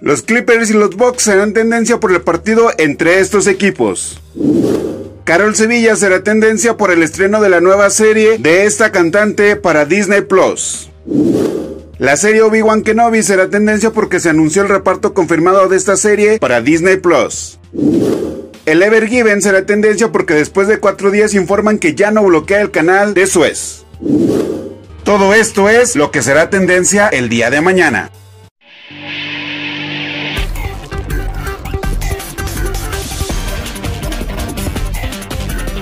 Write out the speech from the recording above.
Los Clippers y los Bucks serán tendencia por el partido entre estos equipos. Carol Sevilla será tendencia por el estreno de la nueva serie de esta cantante para Disney Plus. La serie Obi-Wan Kenobi será tendencia porque se anunció el reparto confirmado de esta serie para Disney Plus. El Ever Given será tendencia porque después de cuatro días informan que ya no bloquea el canal de Suez. Todo esto es lo que será tendencia el día de mañana.